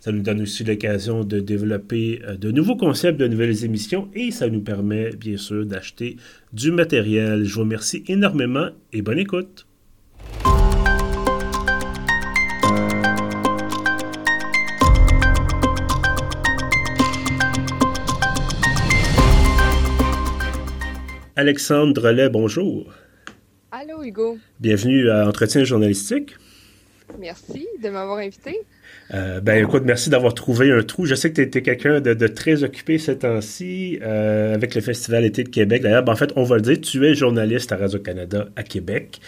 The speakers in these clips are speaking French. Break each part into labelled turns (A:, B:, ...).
A: Ça nous donne aussi l'occasion de développer euh, de nouveaux concepts, de nouvelles émissions et ça nous permet bien sûr d'acheter du matériel. Je vous remercie énormément et bonne écoute. Alexandre Drolet, bonjour.
B: Allô, Hugo.
A: Bienvenue à Entretien journalistique.
B: Merci de m'avoir invité.
A: Euh, ben écoute, merci d'avoir trouvé un trou. Je sais que tu étais quelqu'un de, très occupé ces temps-ci euh, avec le Festival été de Québec. D'ailleurs, ben, en fait, on va le dire, tu es journaliste à Radio-Canada à Québec.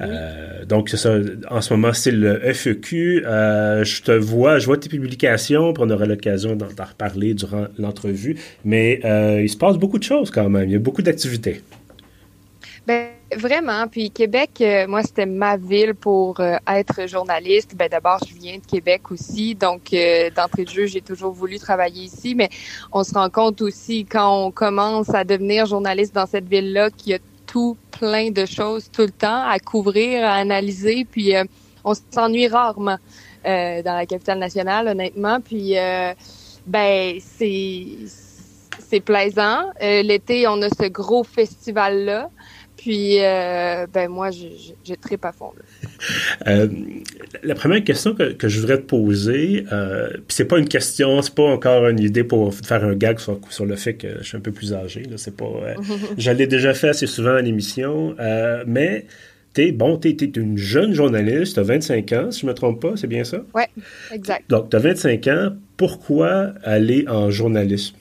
A: Euh, donc, c'est ça. En ce moment, c'est le FEQ. Euh, je te vois, je vois tes publications, puis on aura l'occasion d'en reparler durant l'entrevue. Mais euh, il se passe beaucoup de choses quand même. Il y a beaucoup d'activités.
B: Ben, vraiment. Puis Québec, moi, c'était ma ville pour être journaliste. Ben, d'abord, je viens de Québec aussi. Donc, d'entrée de jeu, j'ai toujours voulu travailler ici. Mais on se rend compte aussi quand on commence à devenir journaliste dans cette ville-là qu'il y a tout plein de choses tout le temps à couvrir, à analyser, puis euh, on s'ennuie rarement euh, dans la capitale nationale, honnêtement. Puis euh, ben c'est c'est plaisant. L'été, on a ce gros festival Puis, ben moi, je, je, tripe à fond.
A: la première question que, que, je voudrais te poser, euh, puis c'est pas une question, c'est pas encore une idée pour faire un gag sur, sur le fait que je suis un peu plus âgé. Là, c'est pas, je l'ai déjà fait assez souvent à l'émission, euh, mais t'es bon, t'es, une jeune journaliste, t'as 25 ans, si je me trompe pas, c'est bien ça?
B: Oui, exact.
A: Donc, t'as 25 ans, pourquoi aller en journalisme?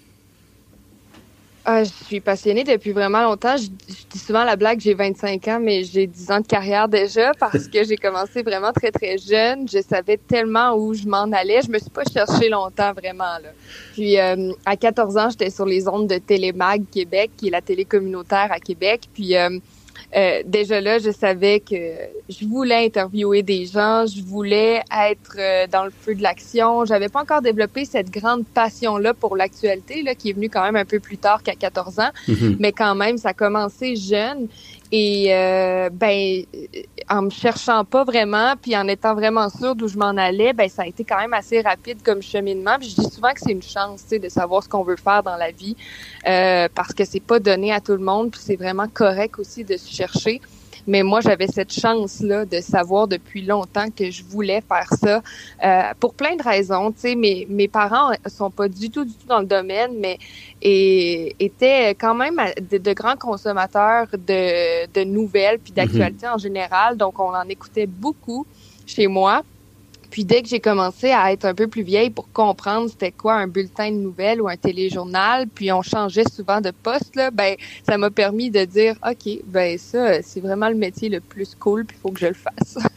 B: Ah, je suis passionnée depuis vraiment longtemps. Je, dis souvent la blague, j'ai 25 ans, mais j'ai 10 ans de carrière déjà parce que j'ai commencé vraiment très, très jeune. Je savais tellement où je m'en allais. Je me suis pas cherché longtemps vraiment. Là. Puis euh, à 14 ans, j'étais sur les ondes de Télémag Québec, qui est la télé communautaire à Québec. Puis euh, euh, déjà là, je savais que je voulais interviewer des gens, je voulais être euh, dans le feu de l'action. J'avais pas encore développé cette grande passion-là pour l'actualité, là, qui est venue quand même un peu plus tard qu'à 14 ans. Mm-hmm. Mais quand même, ça a commencé jeune. Et euh, ben, en me cherchant pas vraiment, puis en étant vraiment sûre d'où je m'en allais, ben ça a été quand même assez rapide comme cheminement. Puis je dis souvent que c'est une chance, tu sais, de savoir ce qu'on veut faire dans la vie, euh, parce que c'est pas donné à tout le monde, puis c'est vraiment correct aussi de se chercher. Mais moi, j'avais cette chance-là de savoir depuis longtemps que je voulais faire ça euh, pour plein de raisons. Tu sais, mes, mes parents sont pas du tout, du tout dans le domaine, mais et, étaient quand même de, grands consommateurs de, de nouvelles puis d'actualités mm-hmm. en général. Donc, on en écoutait beaucoup chez moi. Puis dès que j'ai commencé à être un peu plus vieille pour comprendre c'était quoi un bulletin de nouvelles ou un téléjournal, puis on changeait souvent de poste là, ben ça m'a permis de dire OK, ben ça c'est vraiment le métier le plus cool, puis il faut que je le fasse.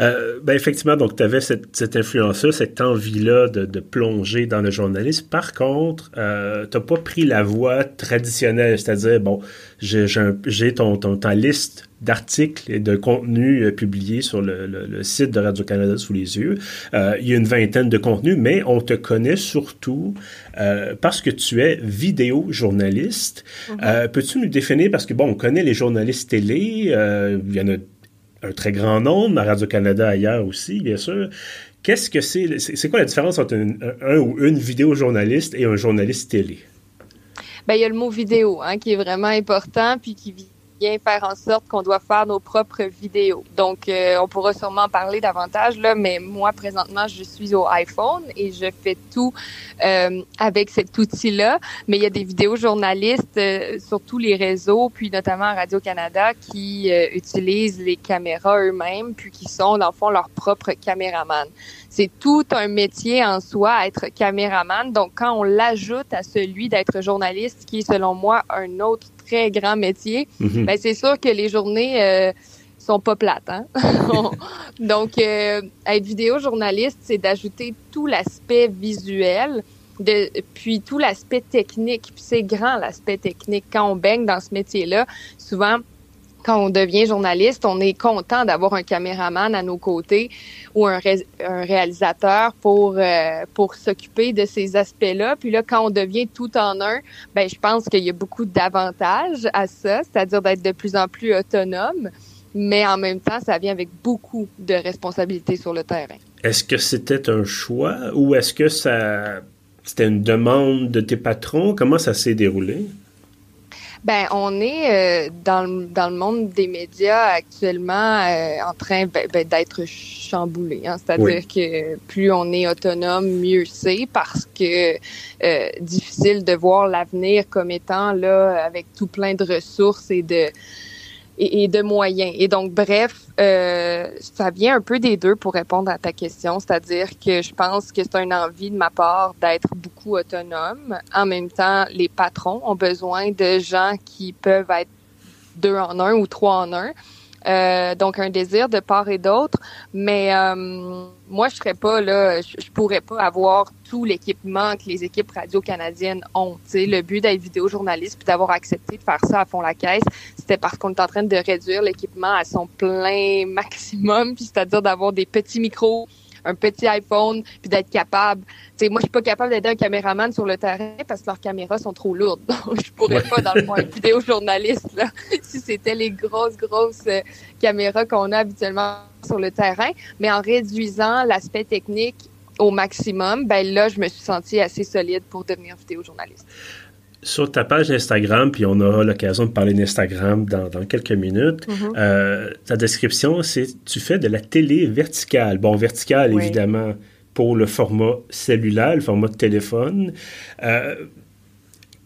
A: Euh, ben effectivement, donc tu avais cette, cette influence-là, cette envie-là de, de, plonger dans le journalisme. Par contre, euh, tu n'as pas pris la voie traditionnelle, c'est-à-dire, bon, j'ai ton, ta liste d'articles et de contenus euh, publiés sur le, le, site de Radio-Canada sous les yeux. Euh, il y a une vingtaine de contenus, mais on te connaît surtout euh, parce que tu es vidéo-journaliste. Euh, peux-tu nous définir, parce que bon, on connaît les journalistes télé, il y en a un très grand nombre, à Radio-Canada ailleurs aussi, bien sûr. Qu'est-ce que c'est? C'est quoi la différence entre un, un ou une vidéo-journaliste et un journaliste télé?
B: Ben, il y a le mot vidéo hein, qui est vraiment important, puis qui vient faire en sorte qu'on doit faire nos propres vidéos. Donc, euh, on pourra sûrement en parler davantage, là, mais moi, présentement, je suis au iPhone et je fais tout euh, avec cet outil-là. Mais il y a des vidéos journalistes euh, sur tous les réseaux, puis notamment Radio-Canada, qui utilisent les caméras eux-mêmes, puis qui sont, dans le fond, leurs propres caméramans. C'est tout un métier en soi, être caméraman. Donc, quand on l'ajoute à celui d'être journaliste, qui est, selon moi, un autre très grand métier, mhm. ben c'est sûr que les journées euh, sont pas plates. Hein? Donc, euh, être vidéo journaliste, c'est d'ajouter tout l'aspect visuel de, puis tout l'aspect technique. Puis c'est grand l'aspect technique. Quand on baigne dans ce métier-là, souvent, quand on devient journaliste, on est content d'avoir un caméraman à nos côtés ou un, réalisateur pour euh, pour s'occuper de ces aspects-là. Puis là, quand on devient tout en un, ben je pense qu'il y a beaucoup d'avantages à ça, c'est-à-dire d'être de plus en plus autonome. Mais en même temps, ça vient avec beaucoup de responsabilités sur le terrain.
A: Est-ce que c'était un choix ou est-ce que ça c'était une demande de tes patrons? Comment ça s'est déroulé?
B: Ben, on est euh, dans, le, dans le monde des médias actuellement euh, en train ben, ben, d'être chamboulé. Hein. C'est-à-dire que plus on est autonome, mieux c'est parce que euh, difficile de voir l'avenir comme étant là avec tout plein de ressources et de et, de moyens. Et donc, bref, euh, ça vient un peu des deux pour répondre à ta question, c'est-à-dire que je pense que c'est une envie de ma part d'être beaucoup autonome. En même temps, les patrons ont besoin de gens qui peuvent être deux en un ou trois en un. Euh, donc un désir de part et d'autre, mais euh, moi je serais pas là, je, pourrais pas avoir tout l'équipement que les équipes radio canadiennes ont. sais, le but d'être vidéojournaliste puis d'avoir accepté de faire ça à fond la caisse, c'était parce qu'on est en train de réduire l'équipement à son plein maximum, puis c'est-à-dire d'avoir des petits micros un petit iPhone, puis d'être capable. sais, moi, je suis pas capable d'aider un caméraman sur le terrain parce que leurs caméras sont trop lourdes. Donc, je pourrais pas, dans le point vidéo journaliste, là, si c'était les grosses, grosses euh, caméras qu'on a habituellement sur le terrain. Mais en réduisant l'aspect technique au maximum, ben là, je me suis sentie assez solide pour devenir vidéojournaliste
A: sur ta page Instagram, puis on aura l'occasion de parler d'Instagram dans, quelques minutes, mm-hmm. euh, ta description, c'est tu fais de la télé verticale. Bon, verticale, évidemment, pour le format cellulaire, le format de téléphone. Euh,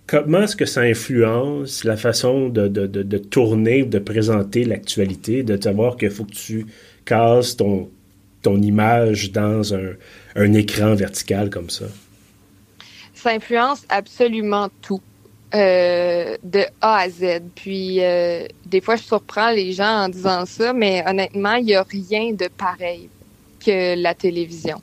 A: comment est-ce que ça influence la façon de, de, de, tourner, de présenter l'actualité, de savoir qu'il faut que tu casses ton, ton image dans un, un écran vertical comme ça?
B: Ça influence absolument tout. Euh, de A à Z. Puis euh, des fois, je surprends les gens en disant ça, mais honnêtement, il n'y a rien de pareil que la télévision.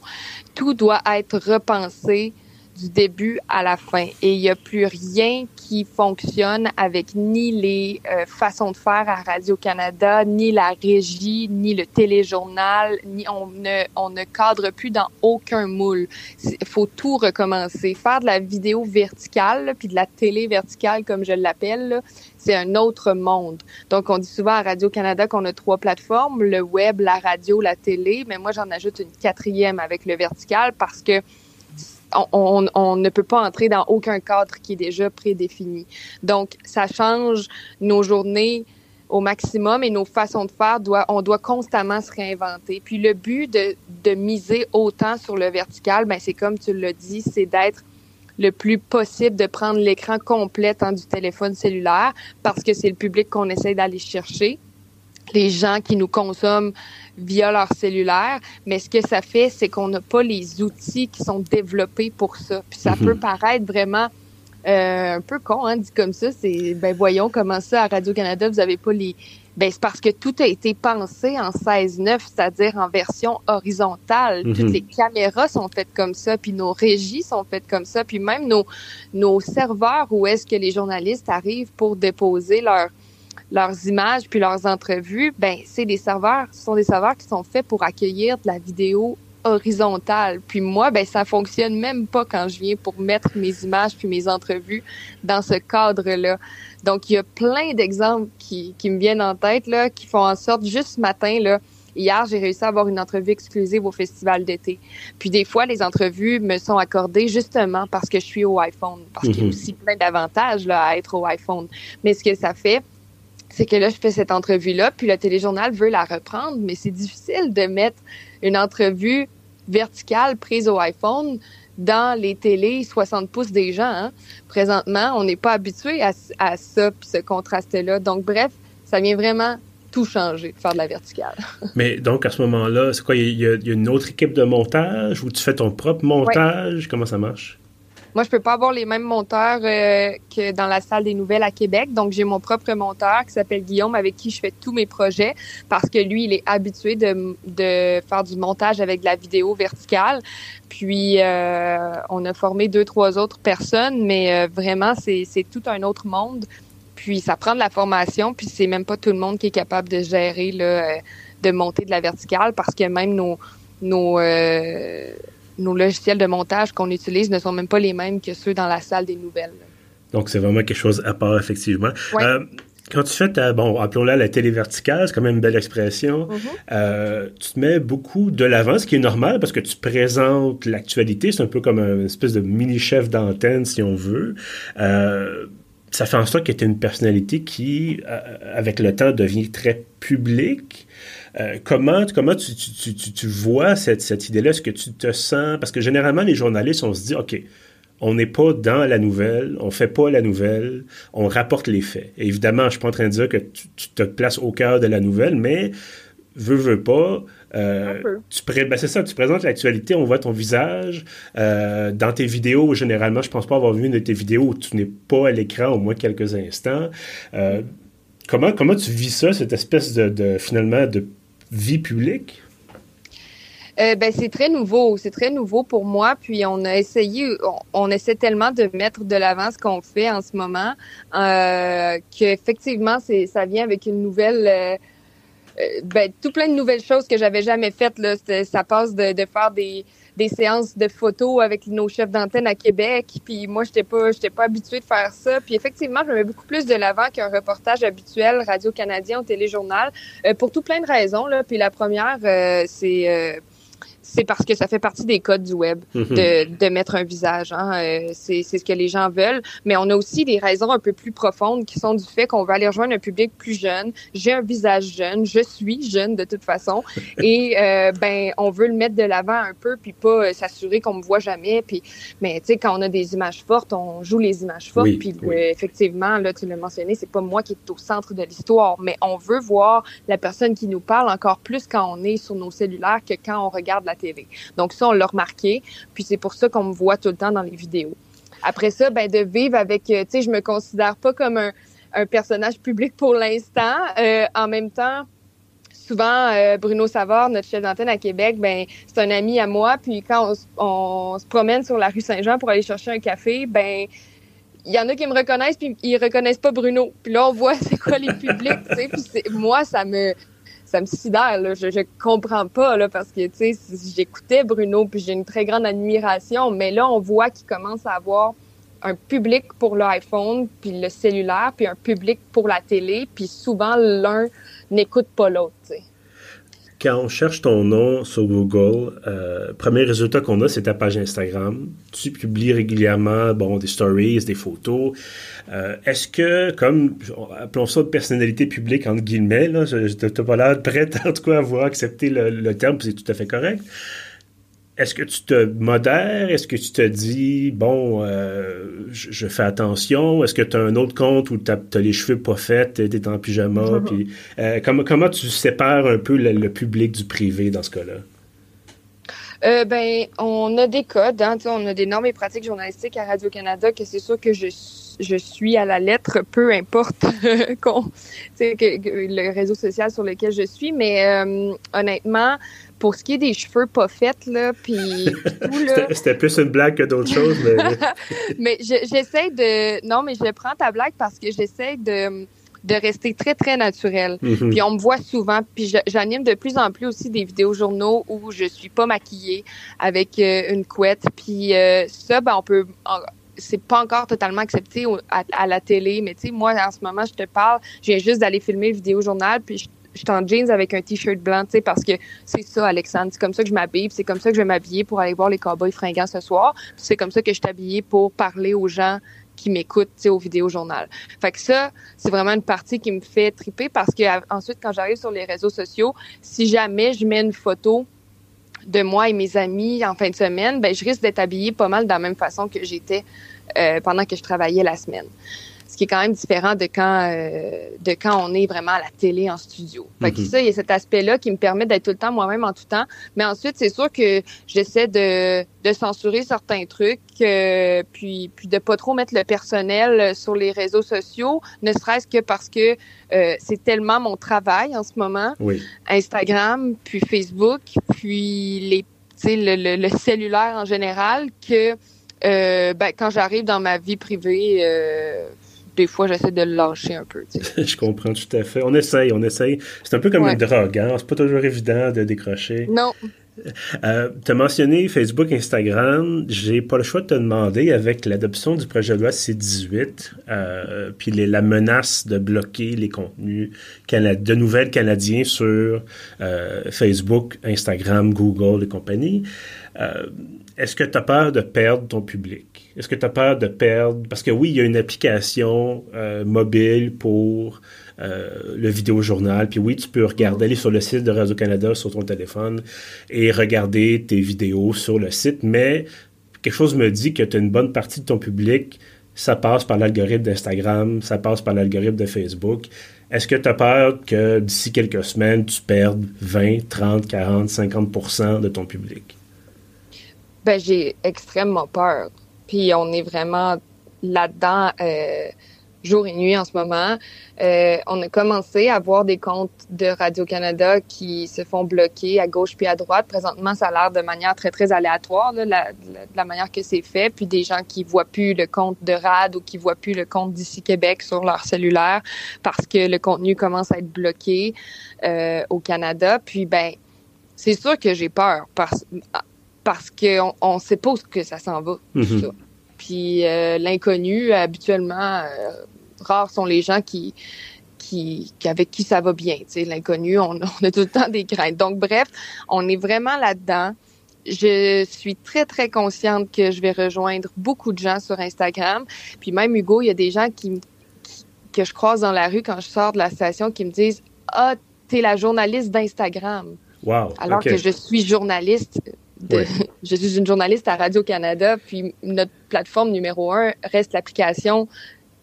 B: Tout doit être repensé du début à la fin. Et il n'y a plus rien qui fonctionne avec ni les euh, façons de faire à Radio-Canada, ni la régie, ni le téléjournal, ni on ne, on ne cadre plus dans aucun moule. Il faut tout recommencer. Faire de la vidéo verticale, puis de la télé verticale, comme je l'appelle, c'est un autre monde. Donc, on dit souvent à Radio-Canada qu'on a trois plateformes, le web, la radio, la télé, mais moi, j'en ajoute une quatrième avec le vertical parce que on, ne peut pas entrer dans aucun cadre qui est déjà prédéfini. Donc, ça change nos journées au maximum et nos façons de faire, doit, on doit constamment se réinventer. Puis le but de, de miser autant sur le vertical, ben c'est comme tu l'as dit, c'est d'être le plus possible de prendre l'écran complet hein, du téléphone cellulaire parce que c'est le public qu'on essaie d'aller chercher les gens qui nous consomment via leur cellulaire, mais ce que ça fait, c'est qu'on n'a pas les outils qui sont développés pour ça. Puis ça mhm. peut paraître vraiment euh, un peu con, hein, dit comme ça. C'est ben voyons comment ça à Radio Canada vous avez pas les. Ben c'est parce que tout a été pensé en 16-9, c'est-à-dire en version horizontale. Mhm. Toutes les caméras sont faites comme ça, puis nos régies sont faites comme ça, puis même nos nos serveurs où est-ce que les journalistes arrivent pour déposer leur leurs images puis leurs entrevues, ben c'est des serveurs, ce sont des serveurs qui sont faits pour accueillir de la vidéo horizontale. Puis moi, ben ça fonctionne même pas quand je viens pour mettre mes images puis mes entrevues dans ce cadre-là. Donc il y a plein d'exemples qui, qui me viennent en tête là, qui font en sorte juste ce matin là. Hier, j'ai réussi à avoir une entrevue exclusive au festival d'été. Puis des fois, les entrevues me sont accordées justement parce que je suis au iPhone, parce qu'il y a mhm. aussi plein d'avantages là à être au iPhone. Mais ce que ça fait, c'est que là, je fais cette entrevue-là, puis le téléjournal veut la reprendre, mais c'est difficile de mettre une entrevue verticale prise au iPhone dans les télés 60 pouces des gens. Hein. Présentement, on n'est pas habitué à, ça, puis ce contraste-là. Donc, bref, ça vient vraiment tout changer, faire de la verticale.
A: Mais donc, à ce moment-là, c'est quoi, il y, a une autre équipe de montage ou tu fais ton propre montage? Comment ça marche?
B: Moi, je peux pas avoir les mêmes monteurs euh, que dans la salle des nouvelles à Québec. Donc, j'ai mon propre monteur qui s'appelle Guillaume, avec qui je fais tous mes projets, parce que lui, il est habitué de, de faire du montage avec de la vidéo verticale. Puis, euh, on a formé deux, trois autres personnes, mais euh, vraiment, c'est tout un autre monde. Puis, ça prend de la formation, puis c'est même pas tout le monde qui est capable de gérer, là, de monter de la verticale, parce que même nos nos nos logiciels de montage qu'on utilise ne sont même pas les mêmes que ceux dans la salle des nouvelles.
A: Donc, c'est vraiment quelque chose à part, effectivement. Euh, quand tu fais ta, bon, appelons-la la télé verticale, c'est quand même une belle expression, mm-hmm. euh, tu te mets beaucoup de l'avant, ce qui est normal parce que tu présentes l'actualité, c'est un peu comme une espèce de mini-chef d'antenne, si on veut. Euh, ça fait en sorte que tu es une personnalité qui, avec le temps, devient très publique. Euh, comment comment tu, tu, tu, tu vois cette, cette idée-là? Est-ce que tu te sens... Parce que généralement, les journalistes, on se dit, OK, on n'est pas dans la nouvelle, on fait pas la nouvelle, on rapporte les faits. évidemment, je suis pas en train de dire que tu, te places au cœur de la nouvelle, mais veux, veux pas, euh, tu ben c'est ça, tu présentes l'actualité, on voit ton visage. Euh, dans tes vidéos, généralement, je pense pas avoir vu une de tes vidéos où tu n'es pas à l'écran au moins quelques instants. Euh, comment, comment tu vis ça, cette espèce de, de finalement de vie publique?
B: Euh, ben, c'est très nouveau, c'est très nouveau pour moi. Puis on a essayé, on, essaie tellement de mettre de l'avant ce qu'on fait en ce moment euh, qu'effectivement, ça vient avec une nouvelle, euh, ben, tout plein de nouvelles choses que j'avais jamais faites. Là, ça passe de, de faire des des séances de photos avec nos chefs d'antenne à Québec. Puis moi, j'étais pas, j'étais pas habituée de faire ça. Puis effectivement, je me mets beaucoup plus de l'avant qu'un reportage habituel radio-canadien au téléjournal euh, pour tout plein de raisons. Là. Puis la première, euh, c'est euh, c'est parce que ça fait partie des codes du web mhm. de, de mettre un visage. Hein. Euh, c'est ce que les gens veulent. Mais on a aussi des raisons un peu plus profondes qui sont du fait qu'on veut aller rejoindre un public plus jeune. J'ai un visage jeune, je suis jeune de toute façon, et euh, ben on veut le mettre de l'avant un peu, puis pas euh, s'assurer qu'on me voit jamais. Puis, mais tu sais, quand on a des images fortes, on joue les images fortes. puis effectivement, là, tu l'as mentionné, c'est pas moi qui est au centre de l'histoire, mais on veut voir la personne qui nous parle encore plus quand on est sur nos cellulaires que quand on regarde la Donc ça, on l'a remarqué. Puis c'est pour ça qu'on me voit tout le temps dans les vidéos. Après ça, ben de vivre avec, euh, tu sais, je me considère pas comme un, personnage public pour l'instant. Euh, en même temps, souvent euh, Bruno Savard, notre chef d'antenne à Québec, ben c'est un ami à moi. Puis quand on, se promène sur la rue Saint-Jean pour aller chercher un café, ben il y en a qui me reconnaissent puis ils reconnaissent pas Bruno. Puis là on voit c'est quoi les publics, tu sais. Puis moi ça me ça me sidère. Je comprends pas là, parce que tu sais, j'écoutais Bruno puis j'ai une très grande admiration, mais là on voit qu'il commence à avoir un public pour l'iPhone puis le cellulaire puis un public pour la télé puis souvent l'un n'écoute pas l'autre.
A: Quand on cherche ton nom sur Google, euh, premier résultat qu'on a, c'est ta page Instagram. Tu publies régulièrement, bon, des stories, des photos. Euh, est-ce que, comme, appelons ça de personnalité publique, entre guillemets, là, je n'étais pas là prête, en tout cas, à avoir accepté le, le terme, c'est tout à fait correct. Est-ce que tu te modères? Est-ce que tu te dis, bon, euh, je, fais attention? Est-ce que tu as un autre compte où tu as, les cheveux pas faits, tu es en pyjama? puis, euh, comment, comment tu sépares un peu le, public du privé dans ce cas-là?
B: Euh, ben, on a des codes, hein, on a des normes et pratiques journalistiques à Radio-Canada que c'est sûr que je, je suis à la lettre, peu importe que, le réseau social sur lequel je suis, mais honnêtement, pour ce qui est des cheveux pas faits, là, puis
A: C'était plus une blague que d'autres choses, mais...
B: mais j'essaie de... Non, mais je prends ta blague parce que j'essaie de de rester très, très naturel. Mhm. Puis on me voit souvent, puis j'anime de plus en plus aussi des vidéos journaux où je suis pas maquillée avec euh, une couette. Puis euh, ça, ben, on peut... C'est pas encore totalement accepté à, la télé, mais tu sais, moi, en ce moment, je te parle, je viens juste d'aller filmer le vidéo journal, puis je suis en jeans avec un t-shirt blanc, tu sais, parce que c'est ça, Alexandre. C'est comme ça que je m'habille, c'est comme ça que je vais m'habiller pour aller voir les cowboys fringants ce soir. c'est comme ça que je suis pour parler aux gens qui m'écoutent, tu sais, au vidéo-journal. Fait que ça, c'est vraiment une partie qui me fait triper parce que ensuite, quand j'arrive sur les réseaux sociaux, si jamais je mets une photo de moi et mes amis en fin de semaine, ben je risque d'être habillée pas mal de la même façon que j'étais euh, pendant que je travaillais la semaine. Ce qui est quand même différent de quand euh, de quand on est vraiment à la télé en studio. Fait que mhm. ça, il y a cet aspect-là qui me permet d'être tout le temps moi-même en tout temps. Mais ensuite, c'est sûr que j'essaie de, de censurer certains trucs, euh, puis puis de pas trop mettre le personnel sur les réseaux sociaux, ne serait-ce que parce que euh, c'est tellement mon travail en ce moment.
A: Oui.
B: Instagram, puis Facebook, puis les le, le, le, cellulaire en général que euh, ben, quand j'arrive dans ma vie privée, euh, des fois, j'essaie de le lâcher un peu.
A: je comprends tout à fait. On essaye, on essaye. C'est un peu comme une drogue, hein? C'est pas toujours évident de décrocher.
B: Non.
A: Euh, tu as mentionné Facebook, Instagram. J'ai pas le choix de te demander, avec l'adoption du projet de loi C-18, euh, puis la menace de bloquer les contenus de nouvelles canadiens sur euh, Facebook, Instagram, Google et compagnie, euh, est-ce que tu as peur de perdre ton public? Est-ce que tu as peur de perdre... Parce que oui, il y a une application euh, mobile pour euh, le vidéojournal, puis oui, tu peux regarder, aller sur le site de Radio-Canada sur ton téléphone et regarder tes vidéos sur le site, mais quelque chose me dit que tu as une bonne partie de ton public, ça passe par l'algorithme d'Instagram, ça passe par l'algorithme de Facebook. Est-ce que tu as peur que d'ici quelques semaines, tu perdes 20, 30, 40, 50% de ton public?
B: Ben, j'ai extrêmement peur. Puis on est vraiment là-dedans euh, jour et nuit en ce moment. Euh, on a commencé à voir des comptes de Radio-Canada qui se font bloquer à gauche puis à droite. Présentement, ça a l'air de manière très, très aléatoire, là, la, la, manière que c'est fait. Puis des gens qui voient plus le compte de RAD ou qui voient plus le compte d'ici Québec sur leur cellulaire parce que le contenu commence à être bloqué euh, au Canada. Puis, ben, c'est sûr que j'ai peur parce parce qu'on ne sait pas où que ça s'en va. Mhm. Puis euh, l'inconnu, habituellement, euh, rares sont les gens qui, qui, avec qui ça va bien. L'inconnu, on, on, a tout le temps des craintes. Donc, bref, on est vraiment là-dedans. Je suis très, très consciente que je vais rejoindre beaucoup de gens sur Instagram. Puis même, Hugo, il y a des gens qui, que je croise dans la rue quand je sors de la station qui me disent « Ah, t'es la journaliste d'Instagram.
A: Wow, »
B: Alors que je suis journaliste je suis une journaliste à Radio-Canada, puis notre plateforme numéro un reste l'application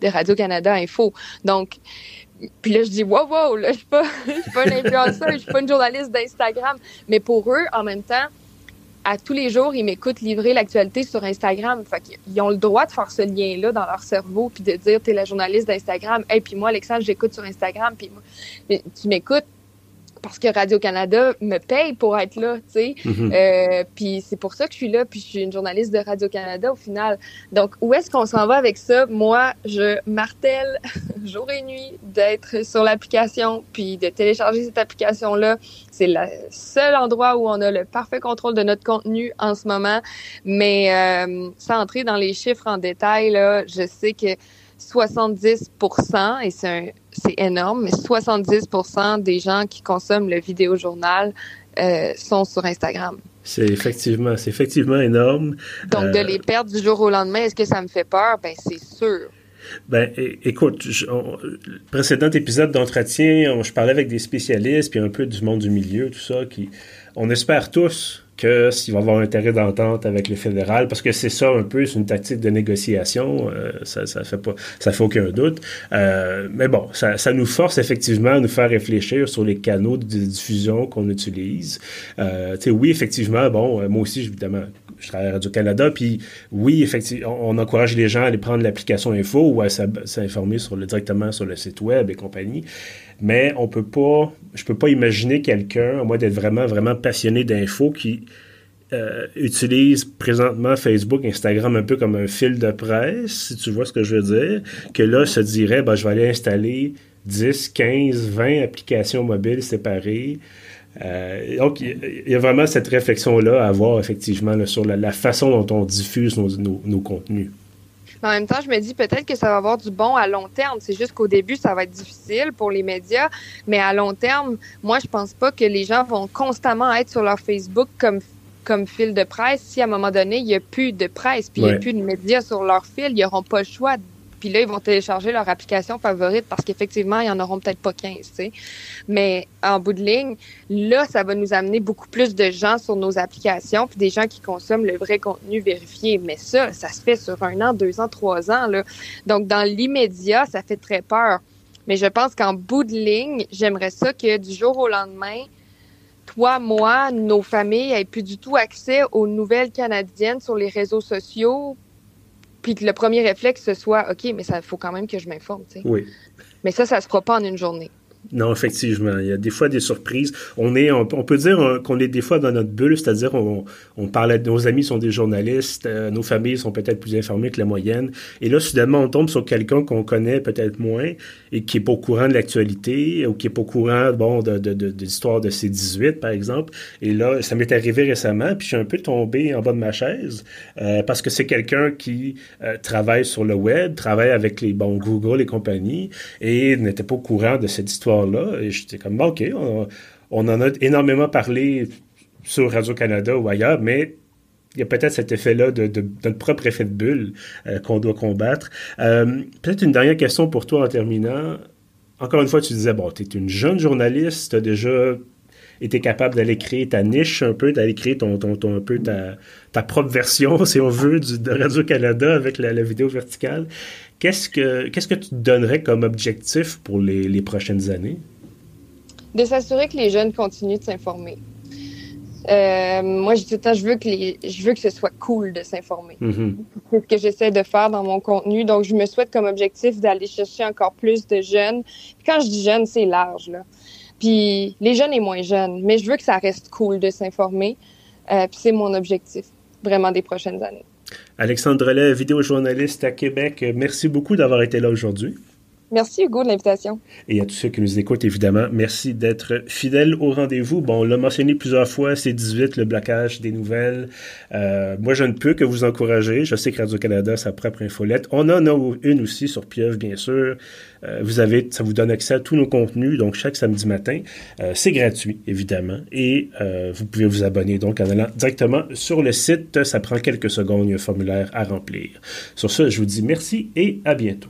B: de Radio-Canada Info. Donc, puis là, je dis, wow, wow, là, je suis pas, je suis pas un influenceur, je suis pas une journaliste d'Instagram. Mais pour eux, en même temps, à tous les jours, ils m'écoutent livrer l'actualité sur Instagram. Fait qu'ils ont le droit de faire ce lien-là dans leur cerveau, puis de dire, t'es la journaliste d'Instagram. Et puis moi, Alexandre, j'écoute sur Instagram, puis tu m'écoutes parce que Radio-Canada me paye pour être là, tu sais. Mhm. euh, puis c'est pour ça que je suis là, puis je suis une journaliste de Radio-Canada au final. Donc, où est-ce qu'on s'en va avec ça? Moi, je martèle jour et nuit d'être sur l'application, puis de télécharger cette application-là. C'est le seul endroit où on a le parfait contrôle de notre contenu en ce moment. Mais euh, sans entrer dans les chiffres en détail, là, je sais que 70% et c'est énorme, mais 70% des gens qui consomment le vidéojournal euh, sont sur Instagram.
A: C'est effectivement, c'est effectivement énorme.
B: Donc, de euh, les perdre du jour au lendemain, est-ce que ça me fait peur? Ben, c'est sûr.
A: Ben, écoute, le précédent épisode d'entretien, je parlais avec des spécialistes, puis un peu du monde du milieu, tout ça, qui, on espère tous que s'il va avoir intérêt d'entente avec le fédéral, parce que c'est ça un peu, c'est une tactique de négociation, euh, ça, ça fait pas, ça fait aucun doute. Euh, mais bon, ça, ça, nous force effectivement à nous faire réfléchir sur les canaux de diffusion qu'on utilise. Euh, oui, effectivement, bon, euh, moi aussi, évidemment, je travaille à Radio-Canada, puis oui, effectivement, on, encourage les gens à aller prendre l'application Info ou à s'informer sur le, directement sur le site web et compagnie. Mais on peut pas, je peux pas imaginer quelqu'un, à moins d'être vraiment, vraiment passionné d'info, qui euh, utilise présentement Facebook, Instagram un peu comme un fil de presse, si tu vois ce que je veux dire, que là se dirait, ben, je vais aller installer 10, 15, 20 applications mobiles séparées. Euh, donc, il y, a vraiment cette réflexion-là à avoir effectivement sur la, façon dont on diffuse nos contenus
B: en même temps, je me dis peut-être que ça va avoir du bon à long terme. C'est juste qu'au début, ça va être difficile pour les médias, mais à long terme, moi, je pense pas que les gens vont constamment être sur leur Facebook comme comme fil de presse. Si à un moment donné, il n'y a plus de presse, puis il n'y a plus de médias sur leur fil, ils n'auront pas le choix puis là, ils vont télécharger leur application favorite parce qu'effectivement, ils en auront peut-être pas 15, tu sais. Mais en bout de ligne, là, ça va nous amener beaucoup plus de gens sur nos applications, puis des gens qui consomment le vrai contenu vérifié. Mais ça, ça se fait sur un an, deux ans, trois ans, là. Donc, dans l'immédiat, ça fait très peur. Mais je pense qu'en bout de ligne, j'aimerais ça que du jour au lendemain, toi, moi, nos familles n'aient plus du tout accès aux nouvelles canadiennes sur les réseaux sociaux, puis que le premier réflexe ce soit OK, mais ça faut quand même que je m'informe.
A: Oui.
B: Mais ça, ça se fera pas en une journée.
A: Non, effectivement. Il y a des fois des surprises. On est, on, peut dire euh, qu'on est des fois dans notre bulle, c'est-à-dire on, parle, nos amis sont des journalistes, euh, nos familles sont peut-être plus informées que la moyenne. Et là, soudainement, on tombe sur quelqu'un qu'on connaît peut-être moins et qui est pas au courant de l'actualité ou qui est pas au courant, bon, de l'histoire de C18, par exemple. Et là, ça m'est arrivé récemment, puis je suis un peu tombé en bas de ma chaise euh, parce que c'est quelqu'un qui travaille sur le web, travaille avec les, bon, Google et compagnie et n'était pas au courant de cette histoire là Et j'étais comme, OK, on, en a énormément parlé sur Radio-Canada ou ailleurs, mais il y a peut-être cet effet-là de, notre propre effet de bulle euh, qu'on doit combattre. Euh, peut-être une dernière question pour toi en terminant. Encore une fois, tu disais, bon, tu es une jeune journaliste, tu as déjà été capable d'aller créer ta niche un peu, d'aller créer ton, un peu ta, propre version, si on veut, de Radio-Canada avec la, vidéo verticale. Qu'est-ce que, qu'est-ce que tu te donnerais comme objectif pour les, prochaines années?
B: De s'assurer que les jeunes continuent de s'informer. Euh, moi, je tout le temps, je veux que je veux que ce soit cool de s'informer.
A: Mm-hmm.
B: C'est ce que j'essaie de faire dans mon contenu. Donc, je me souhaite comme objectif d'aller chercher encore plus de jeunes. quand je dis jeunes, c'est large, là. Puis les jeunes et moins jeunes. Mais je veux que ça reste cool de s'informer. Euh, puis c'est mon objectif, vraiment, des prochaines années.
A: Alexandre Relais, vidéojournaliste à Québec, merci beaucoup d'avoir été là aujourd'hui.
B: Merci Hugo de l'invitation.
A: Et à tous ceux qui nous écoutent, évidemment, merci d'être fidèles au rendez-vous. Bon, on l'a mentionné plusieurs fois, c'est 18, le blocage des nouvelles. Euh, moi, je ne peux que vous encourager. Je sais que Radio-Canada a sa propre infolette. On en a une aussi sur Pieuvre, bien sûr. Euh, vous avez, ça vous donne accès à tous nos contenus, donc chaque samedi matin. Euh, c'est gratuit, évidemment. Et vous pouvez vous abonner donc en allant directement sur le site. Ça prend quelques secondes, il y a un formulaire à remplir. Sur ce, je vous dis merci et à bientôt.